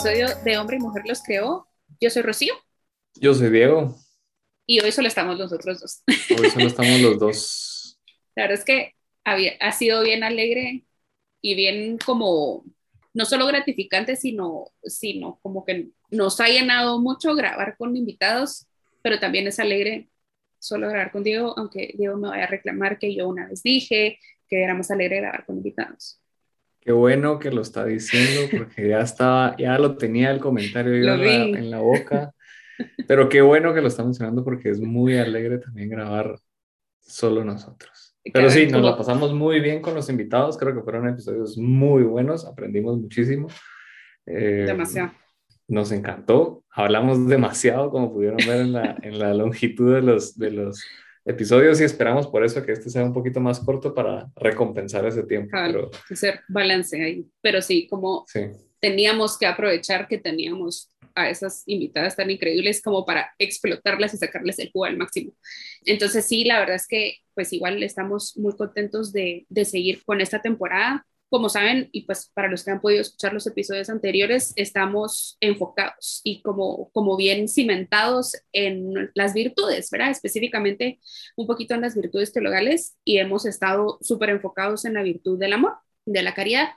episodio de Hombre y Mujer los creó. Yo soy Rocío. Yo soy Diego. Y hoy solo estamos los otros dos. Hoy solo estamos los dos. La verdad es que ha sido bien alegre y bien como, no solo gratificante, sino, sino como que nos ha llenado mucho grabar con invitados, pero también es alegre solo grabar con Diego, aunque Diego me vaya a reclamar que yo una vez dije que era más alegre grabar con invitados. Qué bueno que lo está diciendo porque ya estaba, ya lo tenía el comentario en, la, en, la, boca. Pero qué bueno que lo está mencionando porque es muy alegre también grabar solo nosotros. Pero sí, nos la pasamos muy bien con los invitados. Creo que fueron episodios muy buenos. Aprendimos muchísimo. Eh, demasiado. Nos encantó. Hablamos demasiado, como pudieron ver en la, en la longitud de los, de los episodios y esperamos por eso que este sea un poquito más corto para recompensar ese tiempo. pero... Hacer balance ahí. Pero sí, como teníamos que aprovechar que teníamos a esas invitadas tan increíbles como para explotarlas y sacarles el jugo al máximo. Entonces sí, la verdad es que pues igual estamos muy contentos de, de seguir con esta temporada como saben, y pues para los que han podido escuchar los episodios anteriores, estamos enfocados y como, como bien cimentados en las virtudes, ¿verdad? Específicamente un poquito en las virtudes teologales y hemos estado súper enfocados en la virtud del amor, de la caridad.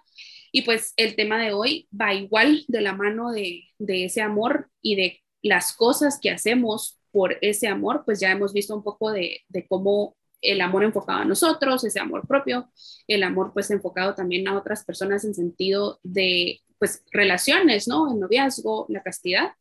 Y pues el tema de hoy va igual de la mano de, de ese amor y de las cosas que hacemos por ese amor, pues ya hemos visto un poco de, de cómo el amor enfocado a nosotros, ese amor propio, el amor pues enfocado también a otras personas en sentido de pues relaciones, ¿no? El noviazgo, la castidad,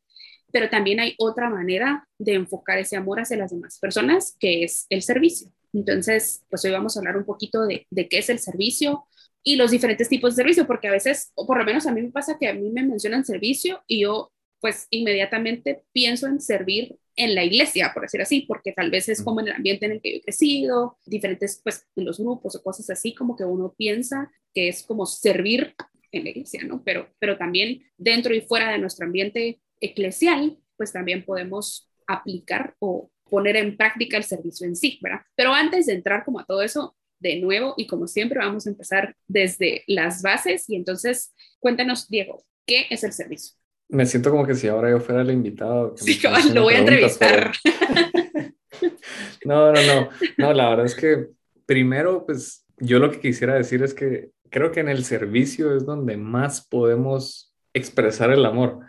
pero también hay otra manera de enfocar ese amor hacia las demás personas, que es el servicio. Entonces, pues hoy vamos a hablar un poquito de, de qué es el servicio y los diferentes tipos de servicio, porque a veces, o por lo menos a mí me pasa que a mí me mencionan servicio y yo pues inmediatamente pienso en servir en la iglesia, por decir así, porque tal vez es como en el ambiente en el que yo he crecido, diferentes, pues, en los grupos o cosas así, como que uno piensa que es como servir en la iglesia, ¿no? Pero, pero también dentro y fuera de nuestro ambiente eclesial, pues también podemos aplicar o poner en práctica el servicio en sí, ¿verdad? Pero antes de entrar como a todo eso, de nuevo, y como siempre, vamos a empezar desde las bases, y entonces cuéntanos, Diego, ¿qué es el servicio? Me siento como que si ahora yo fuera el invitado. Sí, lo voy a entrevistar. no, no, no. No, la verdad es que primero, pues yo lo que quisiera decir es que creo que en el servicio es donde más podemos expresar el amor.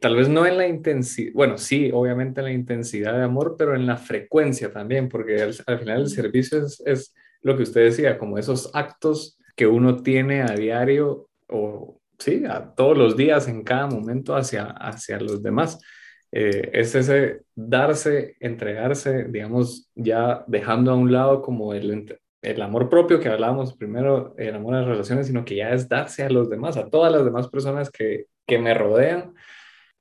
Tal vez no en la intensidad, bueno, sí, obviamente en la intensidad de amor, pero en la frecuencia también, porque al, al final el servicio es, es lo que usted decía, como esos actos que uno tiene a diario o sí, a todos los días, en cada momento hacia, hacia los demás. Eh, es ese darse, entregarse, digamos, ya dejando a un lado como el, el amor propio que hablábamos primero, el amor a las relaciones, sino que ya es darse a los demás, a todas las demás personas que, que me rodean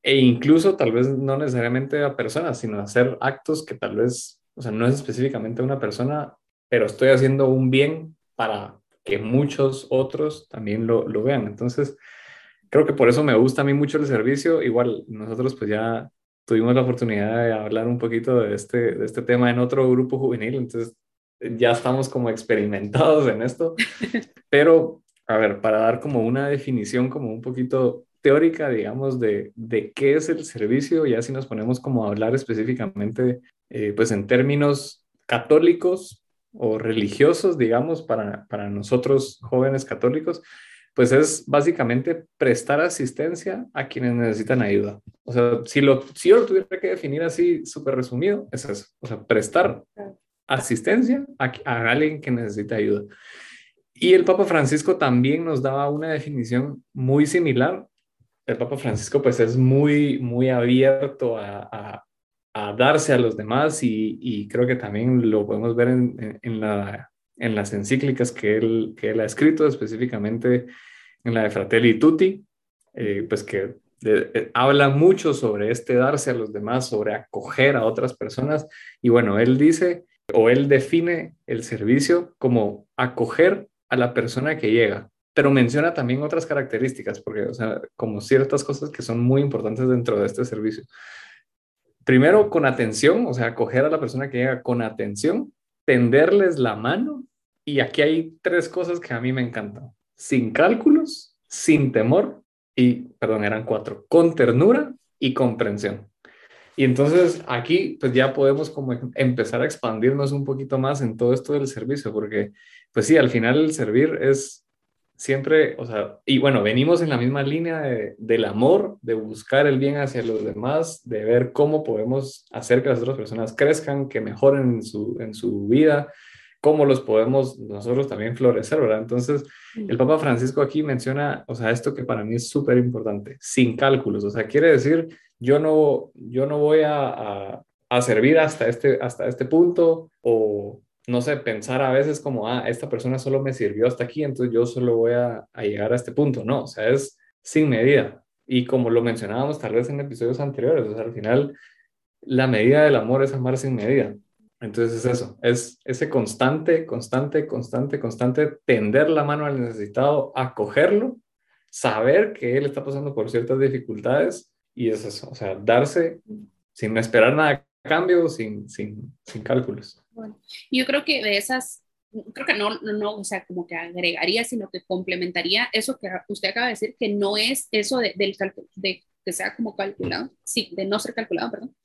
e incluso tal vez no necesariamente a personas, sino hacer actos que tal vez, o sea, no es específicamente una persona, pero estoy haciendo un bien para que muchos otros también lo, lo, vean. Entonces, creo que por eso me gusta a mí mucho el servicio. Igual nosotros pues ya tuvimos la oportunidad de hablar un poquito de este, de este tema en otro grupo juvenil, entonces ya estamos como experimentados en esto. Pero, a ver, para dar como una definición como un poquito teórica, digamos, de, de qué es el servicio, ya si nos ponemos como a hablar específicamente, eh, pues en términos católicos, o religiosos, digamos, para, para nosotros jóvenes católicos, pues es básicamente prestar asistencia a quienes necesitan ayuda. O sea, si, lo, si yo lo tuviera que definir así súper resumido, es eso. O sea, prestar asistencia a, a, alguien que necesita ayuda. Y el Papa Francisco también nos daba una definición muy similar. El Papa Francisco pues es muy, muy abierto a, a darse a los demás y, creo que también lo podemos ver en, en, la, en las encíclicas que él, que ha escrito, específicamente en la de Fratelli Tutti, eh, pues que eh, habla mucho sobre este darse a los demás, sobre acoger a otras personas. Y bueno, él dice o él define el servicio como acoger a la persona que llega, pero menciona también otras características, porque, o sea, como ciertas cosas que son muy importantes dentro de este servicio primero con atención, o sea, coger a la persona que llega con atención, tenderles la mano y aquí hay tres cosas que a mí me encantan. Sin cálculos, sin temor y, perdón, eran cuatro, con ternura y comprensión. Y entonces aquí pues ya podemos como empezar a expandirnos un poquito más en todo esto del servicio, porque pues sí, al final el servir es siempre, o sea, y bueno, venimos en la misma línea del amor, de buscar el bien hacia los demás, de ver cómo podemos hacer que las otras personas crezcan, que mejoren en su, en su vida, cómo los podemos nosotros también florecer, ¿verdad? Entonces, el Papa Francisco aquí menciona, o sea, esto que para mí es súper importante, sin cálculos, o sea, quiere decir, yo no, yo no voy a, a, servir hasta este, hasta este punto o, no sé, pensar a veces como, ah, esta persona solo me sirvió hasta aquí, entonces yo solo voy a, llegar a este punto, no, o sea, es sin medida. Y como lo mencionábamos tal vez en episodios anteriores, o sea, al final, la medida del amor es amar sin medida. Entonces es eso, es ese constante, constante, constante, constante tender la mano al necesitado, acogerlo, saber que él está pasando por ciertas dificultades y es eso, o sea, darse sin esperar nada a cambio, sin, sin, sin cálculos. Bueno, yo creo que de esas, creo que no, no, o sea, como que agregaría, sino que complementaría eso que usted acaba de decir, que no es eso de, del de que sea como calculado, sí, de no ser calculado, perdón,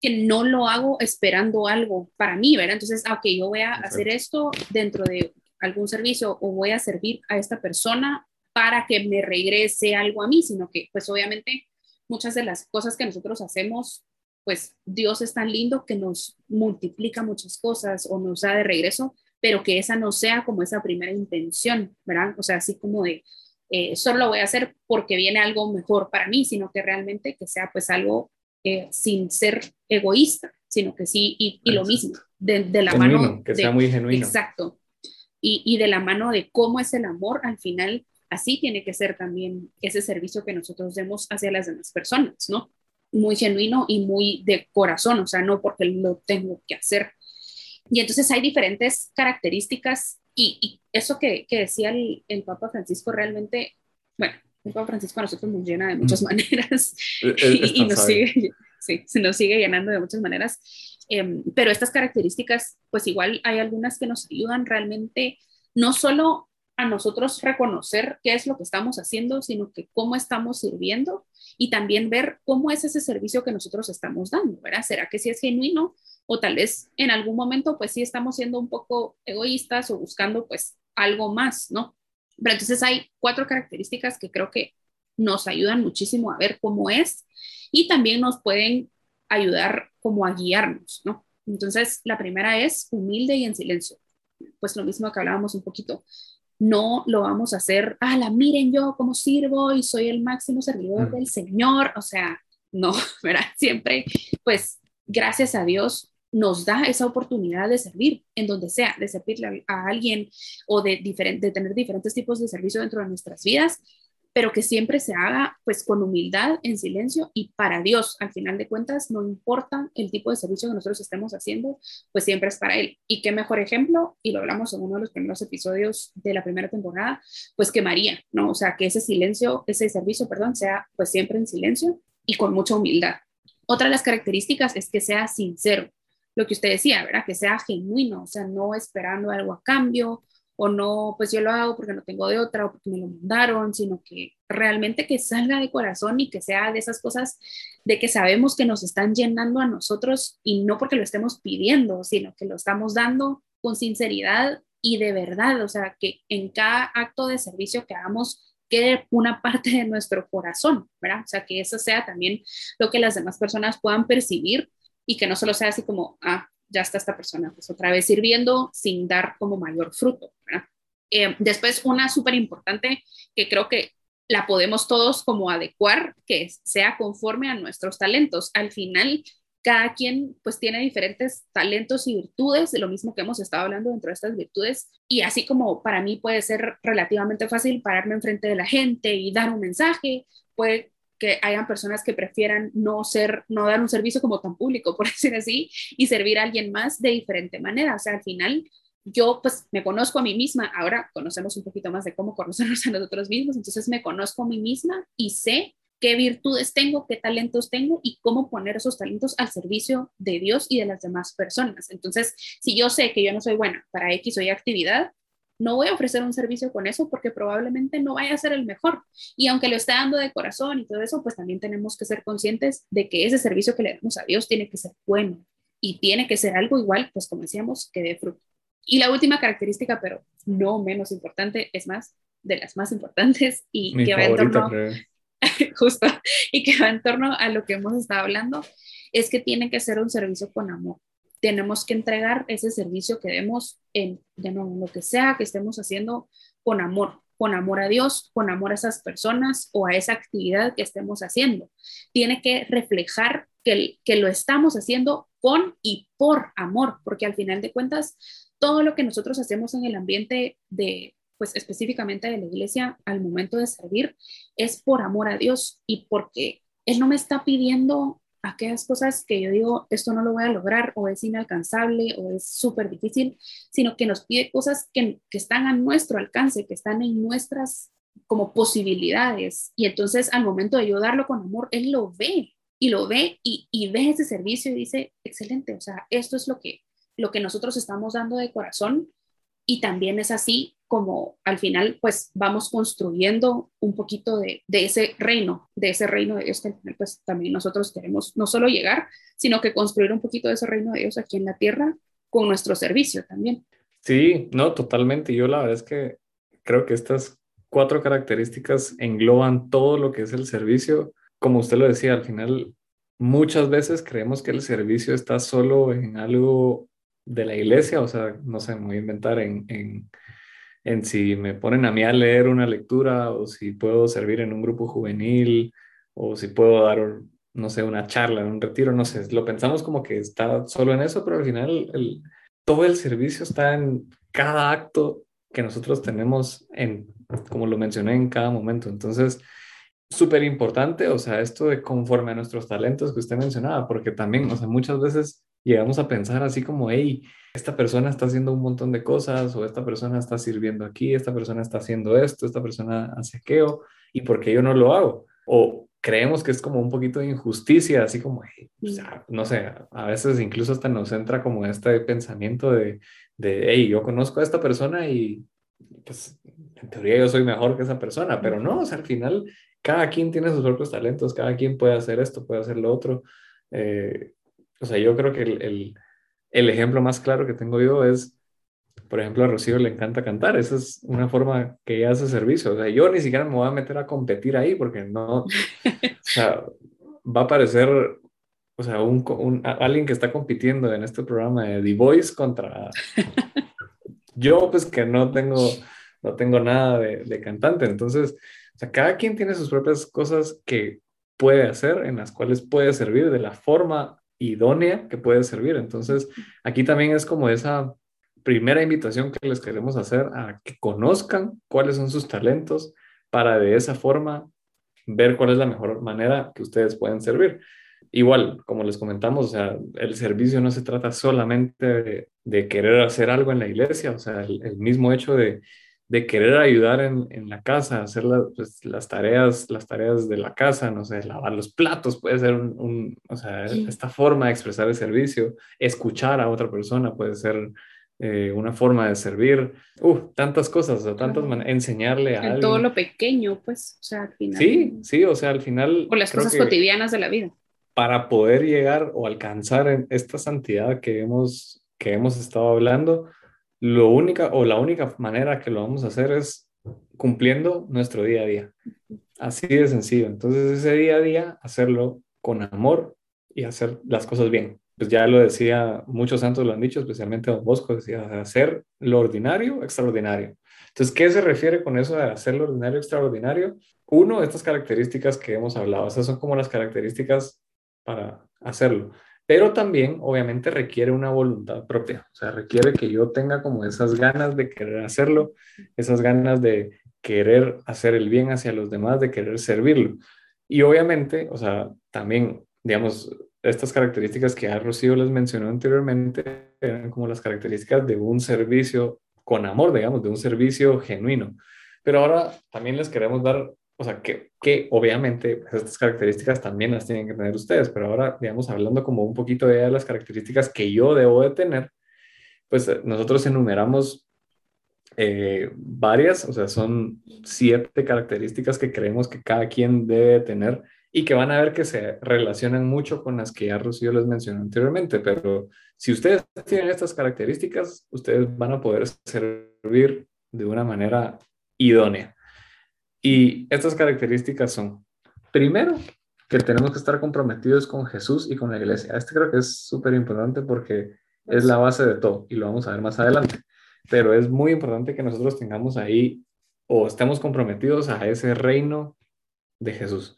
que no lo hago esperando algo para mí, ¿verdad? Entonces, ah, ok, yo voy a hacer esto dentro de algún servicio o voy a servir a esta persona para que me regrese algo a mí, sino que pues obviamente muchas de las cosas que nosotros hacemos, pues Dios es tan lindo que nos multiplica muchas cosas o nos da de regreso, pero que esa no sea como esa primera intención, ¿verdad? O sea, así como de, eh, solo lo voy a hacer porque viene algo mejor para mí, sino que realmente que sea pues algo eh, sin ser egoísta, sino que sí, y, lo mismo, de, la mano. Que sea muy genuino. Exacto. Y, y de la mano de cómo es el amor, al final, así tiene que ser también ese servicio que nosotros demos hacia las demás personas, ¿no? Muy genuino y muy de corazón, o sea, no porque lo tengo que hacer. Y entonces hay diferentes características y, eso que, que decía el, el, Papa Francisco realmente, bueno, el Papa Francisco a nosotros nos llena de muchas maneras y, nos sigue, sí, se nos sigue llenando de muchas maneras. Em, pero estas características, pues igual hay algunas que nos ayudan realmente no solo a nosotros reconocer qué es lo que estamos haciendo, sino que cómo estamos sirviendo y también ver cómo es ese servicio que nosotros estamos dando, ¿verdad? ¿Será que sí es genuino o tal vez en algún momento pues sí estamos siendo un poco egoístas o buscando pues algo más, ¿no? Pero entonces hay cuatro características que creo que nos ayudan muchísimo a ver cómo es y también nos pueden ayudar como a guiarnos, ¿no? Entonces, la primera es humilde y en silencio. Pues lo mismo que hablábamos un poquito. No lo vamos a hacer, la miren yo cómo sirvo y soy el máximo servidor mm. del Señor. O sea, no, ¿verdad? Siempre, pues, gracias a Dios, nos da esa oportunidad de servir en donde sea, de servirle a, alguien o de, de tener diferentes tipos de servicio dentro de nuestras vidas, pero que siempre se haga pues con humildad, en silencio y para Dios. Al final de cuentas, no importa el tipo de servicio que nosotros estemos haciendo, pues siempre es para Él. Y qué mejor ejemplo, y lo hablamos en uno de los primeros episodios de la primera temporada, pues que María, ¿no? O sea, que ese silencio, ese servicio, perdón, sea pues siempre en silencio y con mucha humildad. Otra de las características es que sea sincero, lo que usted decía, ¿verdad? Que sea genuino, o sea, no esperando algo a cambio o no, pues yo lo hago porque no tengo de otra o porque me lo mandaron, sino que realmente que salga de corazón y que sea de esas cosas de que sabemos que nos están llenando a nosotros y no porque lo estemos pidiendo, sino que lo estamos dando con sinceridad y de verdad, o sea, que en cada acto de servicio que hagamos quede una parte de nuestro corazón, ¿verdad? O sea, que eso sea también lo que las demás personas puedan percibir y que no solo sea así como, ah, ya está esta persona, pues otra vez sirviendo sin dar como mayor fruto. Eh, después, una súper importante que creo que la podemos todos como adecuar, que sea conforme a nuestros talentos. Al final, cada quien pues tiene diferentes talentos y virtudes, de lo mismo que hemos estado hablando dentro de estas virtudes, y así como para mí puede ser relativamente fácil pararme enfrente de la gente y dar un mensaje, puede que hayan personas que prefieran no ser, no dar un servicio como tan público, por decir así, y servir a alguien más de diferente manera. O sea, al final yo pues me conozco a mí misma, ahora conocemos un poquito más de cómo conocernos a nosotros mismos, entonces me conozco a mí misma y sé qué virtudes tengo, qué talentos tengo y cómo poner esos talentos al servicio de Dios y de las demás personas. Entonces, si yo sé que yo no soy buena para X o Y actividad, no voy a ofrecer un servicio con eso porque probablemente no vaya a ser el mejor. Y aunque lo esté dando de corazón y todo eso, pues también tenemos que ser conscientes de que ese servicio que le damos a Dios tiene que ser bueno y tiene que ser algo igual, pues como decíamos, que dé fruto. Y la última característica, pero no menos importante, es más de las más importantes y que va en torno justo y que va en torno a lo que hemos estado hablando, es que tiene que ser un servicio con amor. Tenemos que entregar ese servicio que demos en, lo que sea que estemos haciendo con amor, con amor a Dios, con amor a esas personas o a esa actividad que estemos haciendo. Tiene que reflejar que, que lo estamos haciendo con y por amor, porque al final de cuentas, todo lo que nosotros hacemos en el ambiente de, pues específicamente de la iglesia al momento de servir, es por amor a Dios y porque Él no me está pidiendo aquellas cosas que yo digo, esto no lo voy a lograr o es inalcanzable o es súper difícil, sino que nos pide cosas que, que están a nuestro alcance, que están en nuestras como posibilidades. Y entonces al momento de yo darlo con amor, Él lo ve y lo ve y, y ve ese servicio y dice, excelente, o sea, esto es lo que, lo que nosotros estamos dando de corazón y también es así como al final pues vamos construyendo un poquito de, ese reino, de ese reino de Dios que al final pues también nosotros queremos no solo llegar, sino que construir un poquito de ese reino de Dios aquí en la tierra con nuestro servicio también. Sí, no, totalmente. Yo la verdad es que creo que estas cuatro características engloban todo lo que es el servicio. Como usted lo decía, al final muchas veces creemos que el servicio está solo en algo de la iglesia, o sea, no sé, a inventar en en si me ponen a mí a leer una lectura o si puedo servir en un grupo juvenil o si puedo dar, no sé, una charla en un retiro, no sé, lo pensamos como que está solo en eso, pero al final todo el servicio está en cada acto que nosotros tenemos en, como lo mencioné, en cada momento. Entonces, súper importante, o sea, esto de conforme a nuestros talentos que usted mencionaba, porque también, o sea, muchas veces llegamos a pensar así como, hey, esta persona está haciendo un montón de cosas o esta persona está sirviendo aquí, esta persona está haciendo esto, esta persona hace aquello y por qué yo no lo hago. O creemos que es como un poquito de injusticia, así como, no sé, a veces incluso hasta nos entra como este pensamiento de, de, hey, yo conozco a esta persona y pues en teoría yo soy mejor que esa persona, pero no, o sea, al final cada quien tiene sus propios talentos, cada quien puede hacer esto, puede hacer lo otro. Eh, o sea, yo creo que el el ejemplo más claro que tengo yo es, por ejemplo, a Rocío le encanta cantar. Esa es una forma que ella hace servicio. O sea, yo ni siquiera me voy a meter a competir ahí porque no, o sea, va a parecer, o sea, un, alguien que está compitiendo en este programa de The Voice contra yo, pues que no tengo, no tengo nada de, de cantante. Entonces, o sea, cada quien tiene sus propias cosas que puede hacer, en las cuales puede servir de la forma idónea que puede servir. Entonces, aquí también es como esa primera invitación que les queremos hacer a que conozcan cuáles son sus talentos para de esa forma ver cuál es la mejor manera que ustedes pueden servir. Igual, como les comentamos, o sea, el servicio no se trata solamente de, querer hacer algo en la iglesia, o sea, el mismo hecho de, de querer ayudar en, en la casa, hacer pues, las tareas, las tareas de la casa, no sé, lavar los platos, puede ser un, o sea, esta forma de expresar el servicio, escuchar a otra persona puede ser eh, una forma de servir, uh, tantas cosas, o tantas maneras, enseñarle a en todo lo pequeño, pues, o sea, al final. Sí, sí, o sea, al final. O las cosas cotidianas de la vida. Para poder llegar o alcanzar en esta santidad que hemos, que hemos estado hablando, lo única o la única manera que lo vamos a hacer es cumpliendo nuestro día a día. Así de sencillo. Entonces ese día a día, hacerlo con amor y hacer las cosas bien. Pues ya lo decía, muchos santos lo han dicho, especialmente Don Bosco, decía, hacer lo ordinario extraordinario. Entonces, ¿qué se refiere con eso de hacer lo ordinario extraordinario? Uno, estas características que hemos hablado, esas son como las características para hacerlo pero también obviamente requiere una voluntad propia, o sea, requiere que yo tenga como esas ganas de querer hacerlo, esas ganas de querer hacer el bien hacia los demás, de querer servirlo. Y obviamente, o sea, también, digamos, estas características que a Rocío les mencionó anteriormente eran como las características de un servicio con amor, digamos, de un servicio genuino. Pero ahora también les queremos dar o sea, que, que obviamente pues, estas características también las tienen que tener ustedes, pero ahora, digamos, hablando como un poquito de las características que yo debo de tener, pues eh, nosotros enumeramos eh, varias, o sea, son siete características que creemos que cada quien debe tener y que van a ver que se relacionan mucho con las que ya Rocío les mencionó anteriormente, pero si ustedes tienen estas características, ustedes van a poder servir de una manera idónea. Y estas características son, primero, que tenemos que estar comprometidos con Jesús y con la iglesia. Este creo que es súper importante porque es la base de todo y lo vamos a ver más adelante. Pero es muy importante que nosotros tengamos ahí o estemos comprometidos a ese reino de Jesús.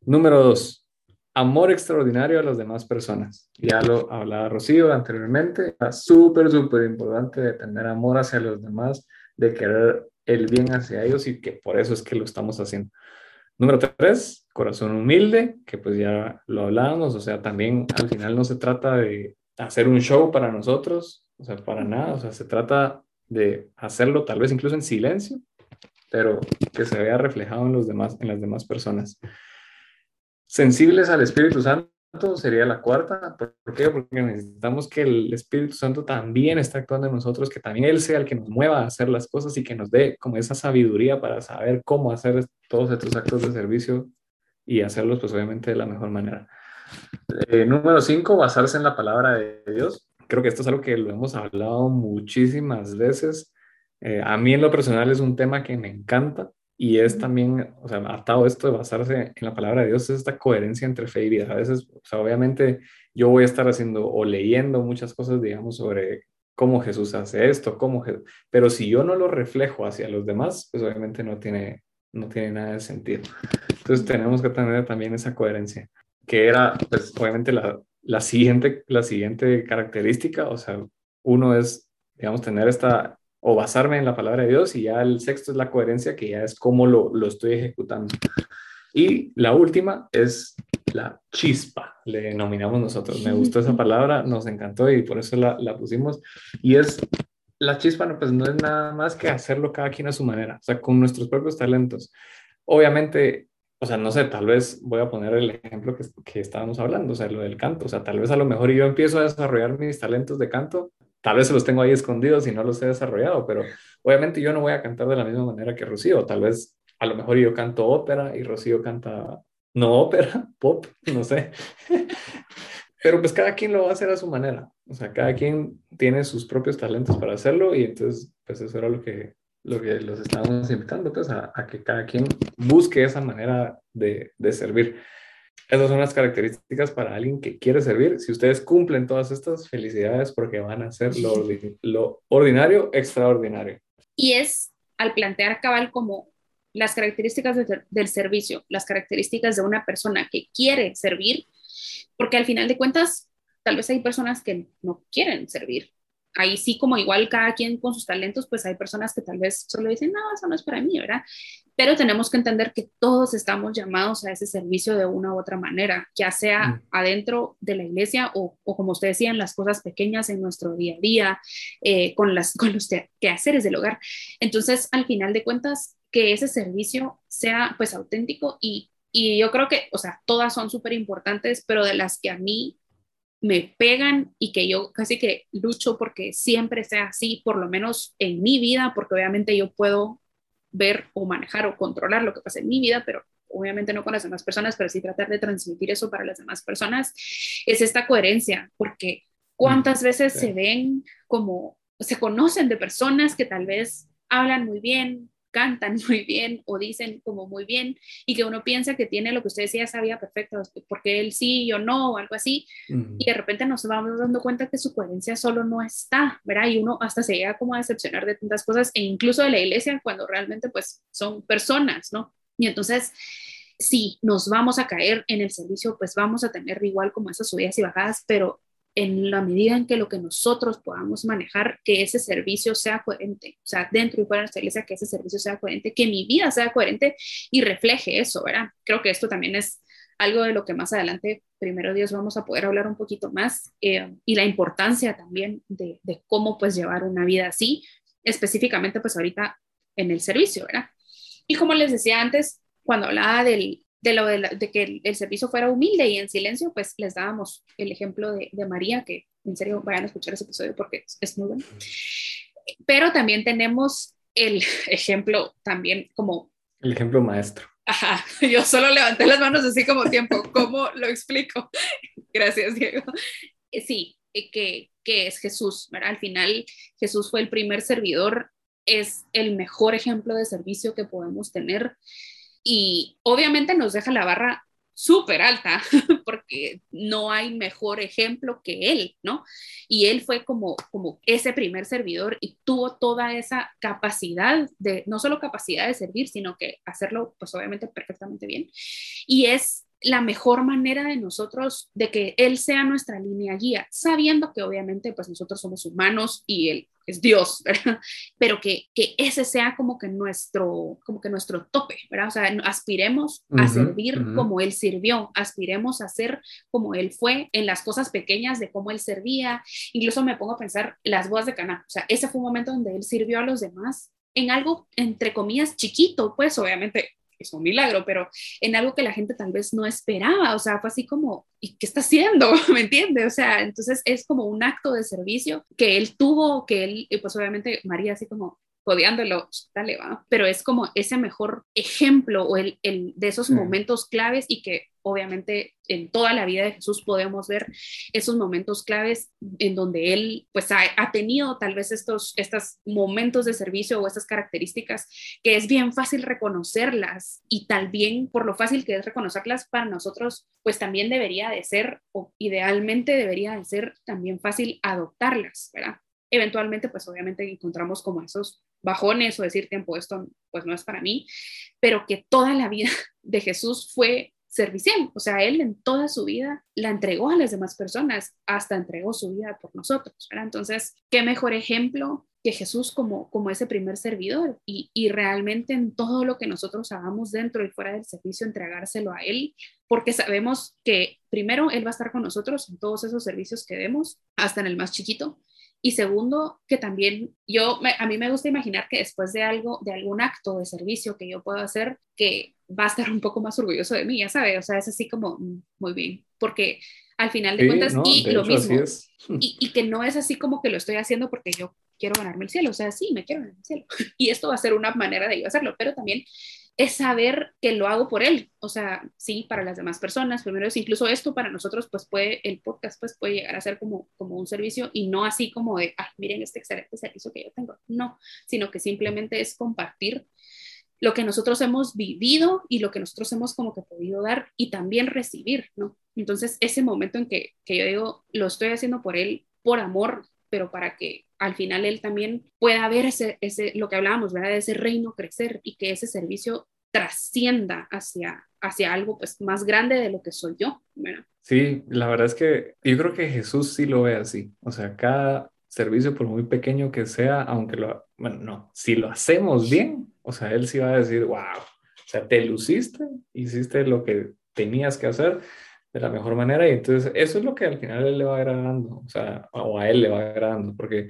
Número dos, amor extraordinario a las demás personas. Ya lo hablaba Rocío anteriormente. Es súper, súper importante de tener amor hacia los demás, de querer el bien hacia ellos y que por eso es que lo estamos haciendo. Número tres, corazón humilde, que pues ya lo hablábamos, o sea, también al final no se trata de hacer un show para nosotros, o sea, para nada, o sea, se trata de hacerlo tal vez incluso en silencio, pero que se vea reflejado en los demás, en las demás personas. Sensibles al Espíritu Santo sería la cuarta. ¿Por qué? Porque necesitamos que el Espíritu Santo también esté actuando en nosotros, que también Él sea el que nos mueva a hacer las cosas y que nos dé como esa sabiduría para saber cómo hacer todos estos actos de servicio y hacerlos pues obviamente de la mejor manera. Eh, número cinco, basarse en la palabra de Dios. Creo que esto es algo que lo hemos hablado muchísimas veces. Eh, a mí en lo personal es un tema que me encanta y es también, o sea, atado esto de basarse en la palabra de Dios, es esta coherencia entre fe y vida. A veces, o sea, obviamente yo voy a estar haciendo o leyendo muchas cosas, digamos, sobre cómo Jesús hace esto, cómo pero si yo no lo reflejo hacia los demás, pues obviamente no tiene, no tiene nada de sentido. Entonces tenemos que tener también esa coherencia, que era, pues obviamente la, la, siguiente, la siguiente característica, o sea, uno es, digamos, tener esta o basarme en la palabra de Dios y ya el sexto es la coherencia, que ya es cómo lo, lo estoy ejecutando. Y la última es la chispa, le denominamos nosotros. Me gustó esa palabra, nos encantó y por eso la, la pusimos. Y es la chispa, no, pues no es nada más que hacerlo cada quien a su manera, o sea, con nuestros propios talentos. Obviamente, o sea, no sé, tal vez voy a poner el ejemplo que, que estábamos hablando, o sea, lo del canto, o sea, tal vez a lo mejor yo empiezo a desarrollar mis talentos de canto tal vez se los tengo ahí escondidos y no los he desarrollado, pero obviamente yo no voy a cantar de la misma manera que Rocío. Tal vez a lo mejor yo canto ópera y Rocío canta no ópera, pop, no sé. pero pues cada quien lo va a hacer a su manera. O sea, cada quien tiene sus propios talentos para hacerlo y entonces pues eso era lo que, lo que los estábamos invitando, pues a, a que cada quien busque esa manera de, de servir. Esas son las características para alguien que quiere servir. Si ustedes cumplen todas estas, felicidades porque van a ser lo, lo ordinario extraordinario. Y es al plantear cabal como las características del servicio, las características de una persona que quiere servir, porque al final de cuentas, tal vez hay personas que no quieren servir ahí sí como igual cada quien con sus talentos, pues hay personas que tal vez solo dicen, no, eso no es para mí, ¿verdad? Pero tenemos que entender que todos estamos llamados a ese servicio de una u otra manera, ya sea mm. adentro de la iglesia o, o, como usted decía, en las cosas pequeñas en nuestro día a día, eh, con, las, con los quehaceres del hogar. Entonces, al final de cuentas, que ese servicio sea pues auténtico y, y yo creo que, o sea, todas son súper importantes, pero de las que a mí me pegan y que yo casi que lucho porque siempre sea así, por lo menos en mi vida, porque obviamente yo puedo ver o manejar o controlar lo que pasa en mi vida, pero obviamente no con las demás personas, pero sí tratar de transmitir eso para las demás personas, es esta coherencia, porque cuántas mm, veces se ven como, se conocen de personas que tal vez hablan muy bien, cantan muy bien o dicen como muy bien y que uno piensa que tiene lo que usted decía, sabía perfecto, porque él sí, yo no, o algo así, y de repente nos vamos dando cuenta que su coherencia solo no está, ¿verdad? Y uno hasta se llega como a decepcionar de tantas cosas e incluso de la iglesia cuando realmente pues son personas, ¿no? Y entonces si nos vamos a caer en el servicio, pues vamos a tener igual como esas subidas y bajadas, pero en la medida en que lo que nosotros podamos manejar, que ese servicio sea coherente, o sea, dentro y fuera de nuestra iglesia, que ese servicio sea coherente, que mi vida sea coherente y refleje eso, ¿verdad? Creo que esto también es algo de lo que más adelante, primero Dios, vamos a poder hablar un poquito más eh, y la importancia también de, de cómo pues llevar una vida así, específicamente pues ahorita en el servicio, ¿verdad? Y como les decía antes, cuando hablaba del, de, lo de, que el, servicio fuera humilde y en silencio, pues les dábamos el ejemplo de, María, que en serio vayan a escuchar ese episodio porque es, muy bueno. pero también tenemos el ejemplo también como... El ejemplo maestro. Ajá, yo solo levanté las manos así como tiempo. ¿Cómo lo explico? Gracias, Diego. Eh, sí, eh, que, que es Jesús, ¿verdad? Al final Jesús fue el primer servidor, es el mejor ejemplo de servicio que podemos tener y obviamente nos deja la barra súper alta, porque no hay mejor ejemplo que él, ¿no? Y él fue como, como ese primer servidor y tuvo toda esa capacidad de, no solo capacidad de servir, sino que hacerlo, pues obviamente perfectamente bien. Y es la mejor manera de nosotros, de que Él sea nuestra línea guía, sabiendo que obviamente pues nosotros somos humanos y Él es Dios, ¿verdad? Pero que, que ese sea como que nuestro, como que nuestro tope, ¿verdad? O sea, aspiremos a servir como Él sirvió, aspiremos a ser como Él fue en las cosas pequeñas de cómo Él servía. Incluso me pongo a pensar las bodas de Cana, o sea, ese fue un momento donde Él sirvió a los demás en algo, entre comillas, chiquito, pues obviamente es un milagro, pero en algo que la gente tal vez no esperaba, o sea, fue así como, ¿y qué está haciendo? ¿Me entiende? O sea, entonces es como un acto de servicio que él tuvo, que él, pues obviamente María así como, codeándolo, dale, va. Pero es como ese mejor ejemplo o el, el de esos momentos claves y que obviamente en toda la vida de Jesús podemos ver esos momentos claves en donde él pues ha, ha, tenido tal vez estos, estos momentos de servicio o estas características que es bien fácil reconocerlas y tal bien por lo fácil que es reconocerlas para nosotros pues también debería de ser o idealmente debería de ser también fácil adoptarlas, ¿verdad? Eventualmente pues obviamente encontramos como esos bajones o decir tiempo, esto pues no es para mí, pero que toda la vida de Jesús fue servicial, o sea, él en toda su vida la entregó a las demás personas, hasta entregó su vida por nosotros, Entonces, qué mejor ejemplo que Jesús como, como ese primer servidor. Y, y realmente en todo lo que nosotros hagamos dentro y fuera del servicio, entregárselo a Él, porque sabemos que primero Él va a estar con nosotros en todos esos servicios que demos, hasta en el más chiquito, y segundo, que también yo, a mí me gusta imaginar que después de algo, de algún acto de servicio que yo puedo hacer, que va a estar un poco más orgulloso de mí, ya sabe, o sea, es así como, mm, muy bien, porque al final de cuentas, y lo mismo, y, y, que no es así como que lo estoy haciendo porque yo quiero ganarme el cielo, o sea, sí, me quiero ganar el cielo, y esto va a ser una manera de yo hacerlo, pero también es saber que lo hago por él, o sea, sí, para las demás personas, primero es incluso esto para nosotros, pues puede, el podcast pues puede llegar a ser como, como un servicio y no así como de, ah, miren este excelente servicio que yo tengo, no, sino que simplemente es compartir lo que nosotros hemos vivido y lo que nosotros hemos como que podido dar y también recibir, ¿no? Entonces, ese momento en que, que yo digo, lo estoy haciendo por él, por amor, pero para que al final él también pueda ver ese, ese, lo que hablábamos, ¿verdad? De ese reino crecer y que ese servicio trascienda hacia, hacia algo pues más grande de lo que soy yo. Sí, la verdad es que yo creo que Jesús sí lo ve así. O sea, cada servicio, por muy pequeño que sea, aunque lo, bueno, no, si lo hacemos bien, o sea, Él sí va a decir, wow, o sea, te luciste, hiciste lo que tenías que hacer de la mejor manera y entonces eso es lo que al final él le va agradando, o sea, o a él le va agradando, porque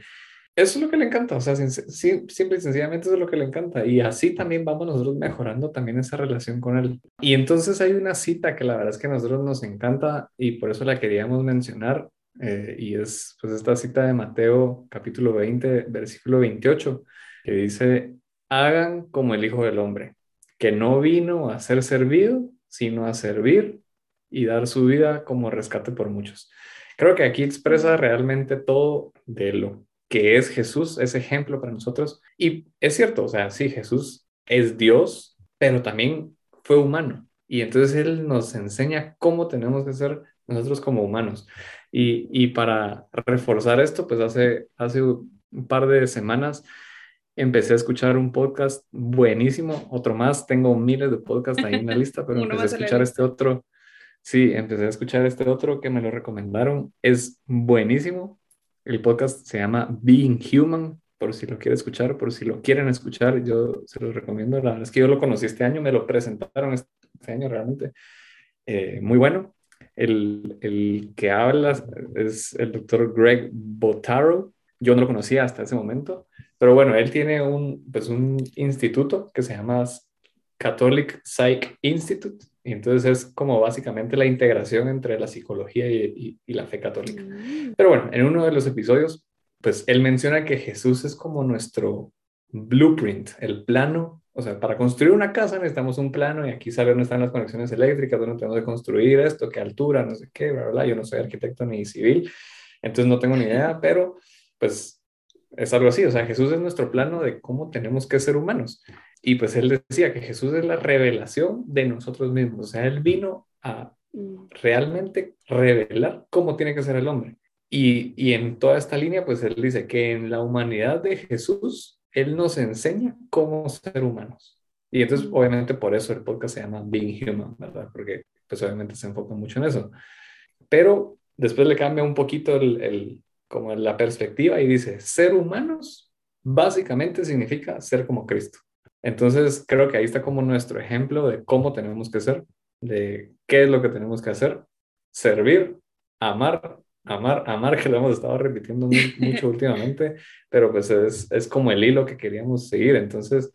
eso es lo que le encanta, o sea, simple y sencillamente eso es lo que le encanta y así también vamos nosotros mejorando también esa relación con él. Y entonces hay una cita que la verdad es que a nosotros nos encanta y por eso la queríamos mencionar eh, y es pues esta cita de Mateo capítulo 20, versículo 28, que dice, hagan como el Hijo del Hombre, que no vino a ser servido, sino a servir y dar su vida como rescate por muchos. Creo que aquí expresa realmente todo de lo que es Jesús, ese ejemplo para nosotros. Y es cierto, o sea, sí, Jesús es Dios, pero también fue humano. Y entonces Él nos enseña cómo tenemos que ser nosotros como humanos. Y, y para reforzar esto, pues hace, hace un par de semanas empecé a escuchar un podcast buenísimo, otro más, tengo miles de podcasts ahí en la lista, pero empecé a escuchar este otro Sí, empecé a escuchar este otro que me lo recomendaron. Es buenísimo. El podcast se llama Being Human, por si lo quieren escuchar, por si lo quieren escuchar, yo se los recomiendo. La verdad es que yo lo conocí este año, me lo presentaron este año realmente. Eh, muy bueno. El, el, que habla es el doctor Greg Botaro. Yo no lo conocía hasta ese momento, pero bueno, él tiene un, pues un instituto que se llama Catholic Psych Institute y entonces es como básicamente la integración entre la psicología y, la fe católica. Mm. Pero bueno, en uno de los episodios pues él menciona que Jesús es como nuestro blueprint, el plano. O sea, para construir una casa necesitamos un plano y aquí sale dónde están las conexiones eléctricas, dónde tenemos que construir esto, qué altura, no sé qué, bla, bla. Yo no soy arquitecto ni civil, entonces no tengo ni idea, pero pues es algo así. O sea, Jesús es nuestro plano de cómo tenemos que ser humanos. Y pues él decía que Jesús es la revelación de nosotros mismos. O sea, él vino a realmente revelar cómo tiene que ser el hombre. Y, y en toda esta línea, pues él dice que en la humanidad de Jesús, él nos enseña cómo ser humanos. Y entonces, mm. obviamente, por eso el podcast se llama Being Human, ¿verdad? Porque, pues, obviamente se enfoca mucho en eso. Pero después le cambia un poquito el, el como la perspectiva y dice, ser humanos básicamente significa ser como Cristo. Entonces, creo que ahí está como nuestro ejemplo de cómo tenemos que ser, de qué es lo que tenemos que hacer, servir, amar, amar, amar, que lo hemos estado repitiendo mucho últimamente, pero pues es, es como el hilo que queríamos seguir. Entonces,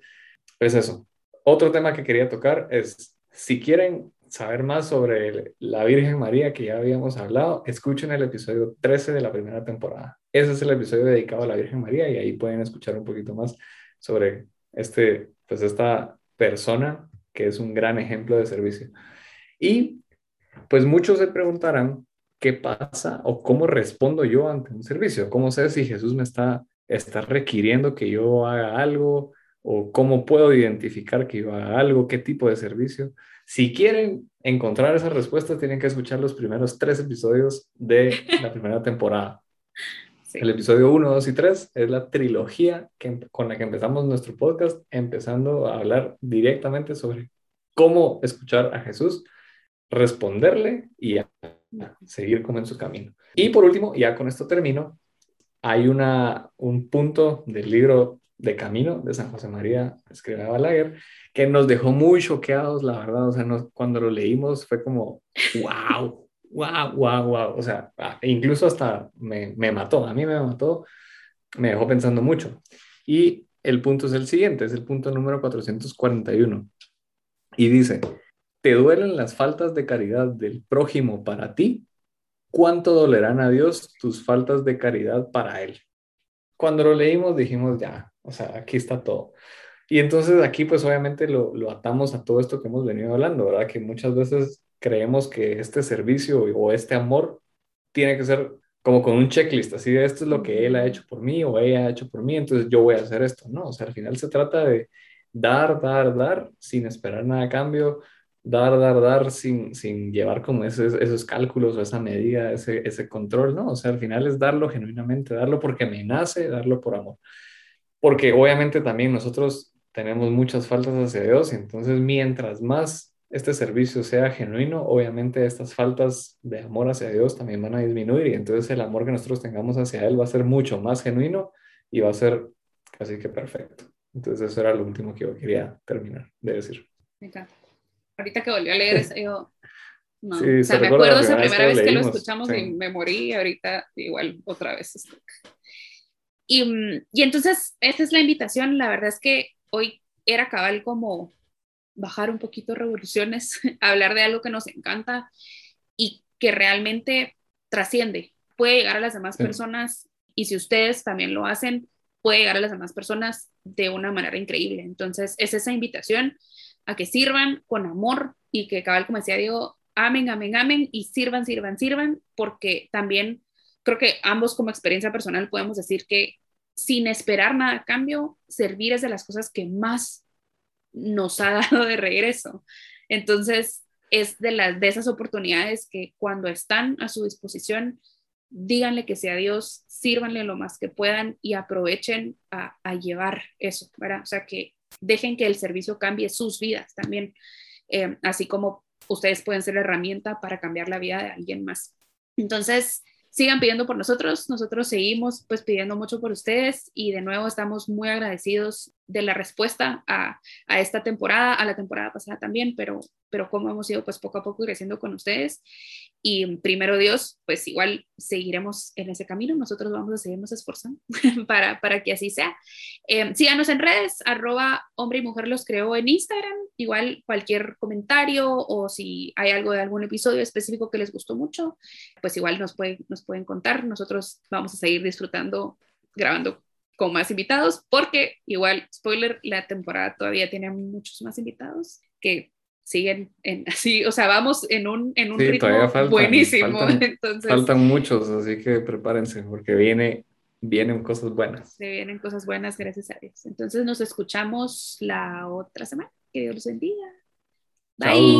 es eso. Otro tema que quería tocar es, si quieren saber más sobre la Virgen María que ya habíamos hablado, escuchen el episodio 13 de la primera temporada. Ese es el episodio dedicado a la Virgen María y ahí pueden escuchar un poquito más sobre este pues esta persona que es un gran ejemplo de servicio. Y pues muchos se preguntarán qué pasa o cómo respondo yo ante un servicio, cómo sé si Jesús me está, está requiriendo que yo haga algo o cómo puedo identificar que yo haga algo, qué tipo de servicio. Si quieren encontrar esa respuesta, tienen que escuchar los primeros tres episodios de la primera temporada. El episodio 1, 2 y 3 es la trilogía que, con la que empezamos nuestro podcast, empezando a hablar directamente sobre cómo escuchar a Jesús, responderle y seguir como en su camino. Y por último, ya con esto termino, hay una, un punto del libro de Camino de San José María Escribá Balaguer que nos dejó muy choqueados, la verdad, o sea, cuando lo leímos fue como, wow, wow, wow, wow. O sea, ah, incluso hasta me, me mató, a mí me mató, me dejó pensando mucho. Y el punto es el siguiente, es el punto número 441. Y dice, ¿te duelen las faltas de caridad del prójimo para ti? ¿Cuánto dolerán a Dios tus faltas de caridad para Él? Cuando lo leímos dijimos, ya, o sea, aquí está todo. Y entonces aquí pues obviamente lo, lo atamos a todo esto que hemos venido hablando, ¿verdad? Que muchas veces creemos que este servicio o este amor tiene que ser como con un checklist, así de esto es lo que él ha hecho por mí o ella ha hecho por mí, entonces yo voy a hacer esto, ¿no? O sea, al final se trata de dar, dar, dar sin esperar nada a cambio, dar, dar, dar sin, sin llevar como esos, esos cálculos o esa medida, ese, ese control, ¿no? O sea, al final es darlo genuinamente, darlo porque me nace, darlo por amor. Porque obviamente también nosotros tenemos muchas faltas hacia Dios y entonces mientras más este servicio sea genuino, obviamente estas faltas de amor hacia Dios también van a disminuir y entonces el amor que nosotros tengamos hacia Él va a ser mucho más genuino y va a ser casi que perfecto. Entonces eso era lo último que yo quería terminar de decir. Ahorita que volvió a leer eso, yo... No. o sea, me acuerdo esa primera vez que lo, escuchamos y me morí y ahorita igual otra vez. Y, y entonces, esta es la invitación. La verdad es que hoy era cabal como bajar un poquito revoluciones, hablar de algo que nos encanta y que realmente trasciende, puede llegar a las demás personas y si ustedes también lo hacen, puede llegar a las demás personas de una manera increíble. Entonces, es esa invitación a que sirvan con amor y que cabal, como decía Diego, amen, amen, amen y sirvan, sirvan, sirvan, porque también creo que ambos como experiencia personal podemos decir que sin esperar nada a cambio, servir es de las cosas que más nos ha dado de regreso. Entonces, es de, las, de esas oportunidades que cuando están a su disposición, díganle que sea Dios, sírvanle lo más que puedan y aprovechen a, llevar eso, ¿verdad? O sea, que dejen que el servicio cambie sus vidas también, eh, así como ustedes pueden ser herramienta para cambiar la vida de alguien más. Entonces, sigan pidiendo por nosotros, nosotros seguimos pues pidiendo mucho por ustedes y de nuevo estamos muy agradecidos de la respuesta a, a, esta temporada, a la temporada pasada también, pero, pero como hemos ido pues poco a poco creciendo con ustedes y primero Dios, pues igual seguiremos en ese camino, nosotros vamos a seguirnos esforzando para, para que así sea. Eh, síganos en redes, arroba hombre y mujer los creo en Instagram, igual cualquier comentario o si hay algo de algún episodio específico que les gustó mucho, pues igual nos, puede, nos pueden contar, nosotros vamos a seguir disfrutando grabando con más invitados, porque igual, spoiler, la temporada todavía tiene muchos más invitados que siguen en así, o sea, vamos en un, en un ritmo buenísimo. Faltan, entonces, faltan muchos, así que prepárense, porque viene, vienen cosas buenas. Se vienen cosas buenas, gracias a Dios. Entonces nos escuchamos la otra semana. Que Dios los bendiga. Bye.